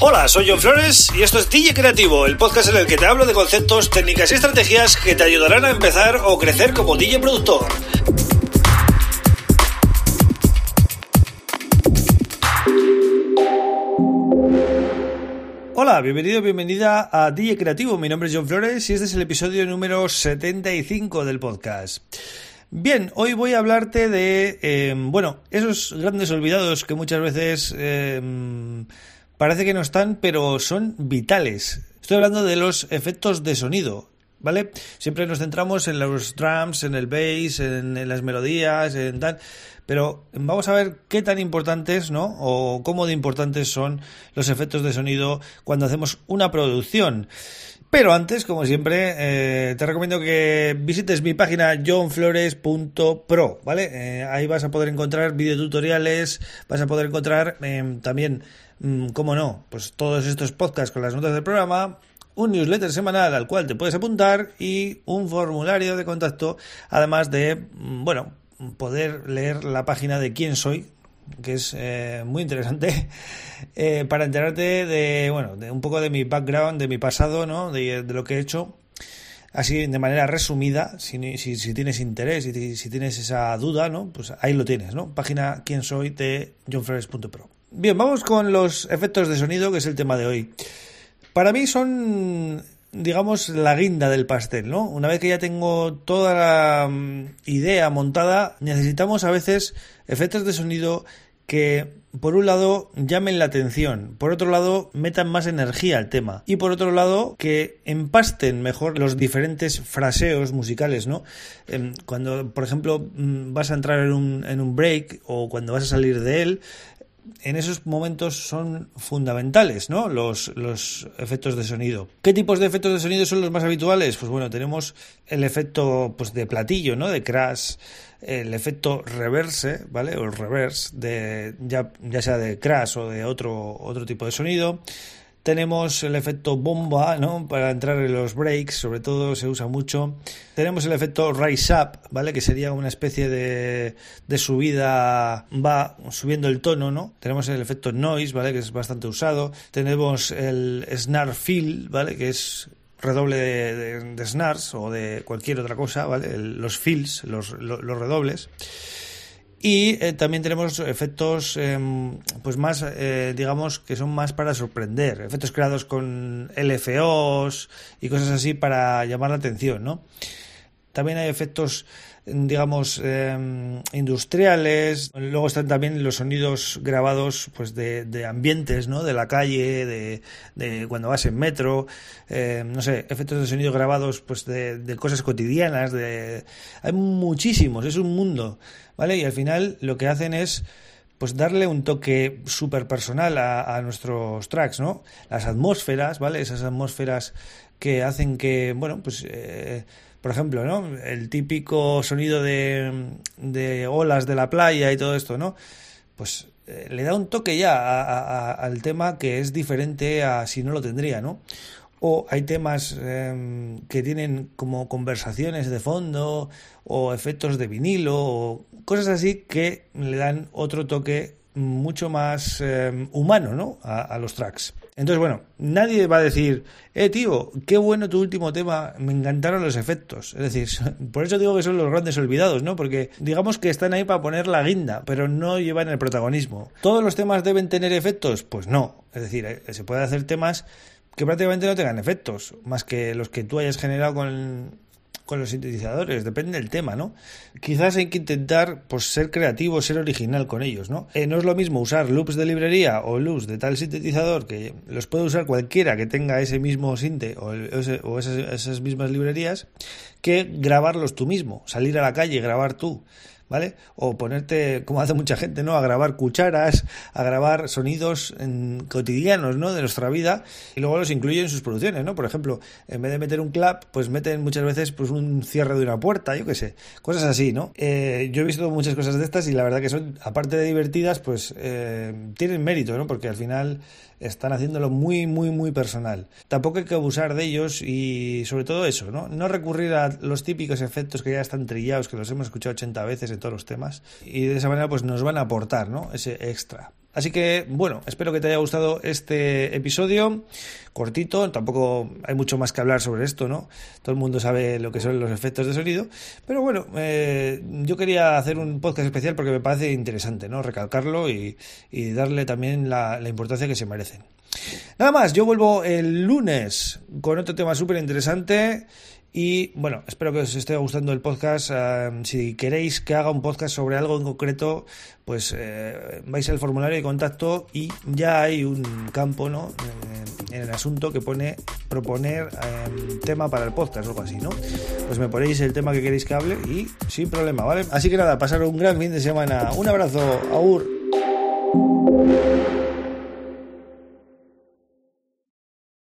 Hola, soy John Flores y esto es DJ Creativo, el podcast en el que te hablo de conceptos, técnicas y estrategias que te ayudarán a empezar o crecer como DJ productor. Hola, bienvenido, bienvenida a DJ Creativo. Mi nombre es John Flores y este es el episodio número 75 del podcast. Bien, hoy voy a hablarte de, eh, bueno, esos grandes olvidados que muchas veces eh, parece que no están, pero son vitales. Estoy hablando de los efectos de sonido. ¿Vale? Siempre nos centramos en los drums, en el bass, en, las melodías, en tal. Pero vamos a ver qué tan importantes, ¿no? O cómo de importantes son los efectos de sonido cuando hacemos una producción. Pero antes, como siempre, eh, te recomiendo que visites mi página johnflores.pro, ¿vale? Eh, ahí vas a poder encontrar videotutoriales, vas a poder encontrar eh, también Mm, ¿Cómo no? Pues todos estos podcasts con las notas del programa, un newsletter semanal al cual te puedes apuntar y un formulario de contacto, además de, mm, bueno, poder leer la página de quién soy, que es eh, muy interesante, eh, para enterarte de, bueno, de un poco de mi background, de mi pasado, ¿no? De, lo que he hecho. Así, de manera resumida, si, si, tienes interés y si, si, tienes esa duda, ¿no? Pues ahí lo tienes, ¿no? Página quién soy de johnflores.pro. Bien, vamos con los efectos de sonido, que es el tema de hoy. Para mí son, digamos, la guinda del pastel, ¿no? Una vez que ya tengo toda la mm, idea montada, necesitamos a veces efectos de sonido que por un lado llamen la atención, por otro lado metan más energía al tema y por otro lado que empasten mejor los diferentes fraseos musicales, ¿no? Em, cuando, por ejemplo, mm, vas a entrar en un, en un break o cuando vas a salir de él, en esos momentos son fundamentales, ¿no? Los, los, efectos de sonido. ¿Qué tipos de efectos de sonido son los más habituales? Pues bueno, tenemos el efecto pues, de platillo, ¿no? De crash, el efecto reverse, ¿vale? O el reverse, de, ya, ya sea de crash o de otro, otro tipo de sonido. Tenemos el efecto bomba, ¿no? Para entrar en los breaks, sobre todo se usa mucho. Tenemos el efecto rise up, ¿vale? Que sería una especie de, de subida, va subiendo el tono, ¿no? Tenemos el efecto noise, ¿vale? Que es bastante usado. Tenemos el snare fill, ¿vale? Que es redoble de, snares o de cualquier otra cosa, ¿vale? los fills, los, los redobles. Y eh, también tenemos efectos, em, pues más, eh, digamos, que son más para sorprender. Efectos creados con LFOs y cosas así para llamar la atención, ¿no? También hay efectos, digamos, em, industriales. Luego están también los sonidos grabados, pues, de, de ambientes, ¿no? De la calle, de, de cuando vas en metro. Em, no sé, efectos de sonido grabados, pues, de, de cosas cotidianas. De... Hay muchísimos, es un mundo. ¿vale? Y al final lo que hacen es pues darle un toque súper personal a, nuestros tracks, ¿no? Las atmósferas, ¿vale? Esas atmósferas que hacen que, bueno, pues, eh, por ejemplo, ¿no? El típico sonido de, de, olas de la playa y todo esto, ¿no? Pues eh, le da un toque ya al tema que es diferente a si no lo tendría, ¿no? o hay temas em, que tienen como conversaciones de fondo o efectos de vinilo o cosas así que le dan otro toque mucho más em, humano ¿no? A, los tracks. Entonces, bueno, nadie va a decir, eh, tío, qué bueno tu último tema, me encantaron los efectos. Es decir, por eso digo que son los grandes olvidados, ¿no? Porque digamos que están ahí para poner la guinda, pero no llevan el protagonismo. ¿Todos los temas deben tener efectos? Pues no. Es decir, eh, se puede hacer temas que prácticamente no tengan efectos, más que los que tú hayas generado con, con los sintetizadores, depende del tema, ¿no? Quizás hay que intentar pues, ser creativo, ser original con ellos, ¿no? Eh, no es lo mismo usar loops de librería o loops de tal sintetizador que los puede usar cualquiera que tenga ese mismo sinte o, o esas, esas mismas librerías que grabarlos tú mismo, salir a la calle grabar tú. ¿Vale? O ponerte, como hace mucha gente, ¿no? A grabar cucharas, a grabar sonidos cotidianos, ¿no? De nuestra vida y luego los incluye en sus producciones, ¿no? Por ejemplo, en vez de meter un clap, pues meten muchas veces pues un cierre de una puerta, yo qué sé, cosas así, ¿no? Eh, yo he visto muchas cosas de estas y la verdad que son, aparte de divertidas, pues eh, tienen mérito, ¿no? Porque al final están haciéndolo muy, muy, muy personal. Tampoco hay que abusar de ellos y sobre todo eso, ¿no? No recurrir a los típicos efectos que ya están trillados, que los hemos escuchado 80 veces en todos los temas y de esa manera pues nos van a aportar, ¿no? Ese extra. Así que, bueno, espero que te haya gustado este episodio cortito, tampoco hay mucho más que hablar sobre esto, ¿no? Todo el mundo sabe lo que son los efectos de sonido, pero bueno, eh, yo quería hacer un podcast especial porque me parece interesante, ¿no? Recalcarlo y, darle también la, la importancia que se merecen. Nada más, yo vuelvo el lunes con otro tema súper interesante y bueno, espero que os esté gustando el podcast. si queréis que haga un podcast sobre algo en concreto, pues eh, vais al formulario de contacto y ya hay un campo ¿no? en, el asunto que pone proponer em, tema para el podcast o algo así, ¿no? Pues me ponéis el tema que queréis que hable y sin problema, ¿vale? Así que nada, pasar un gran fin de semana. Un abrazo, aur.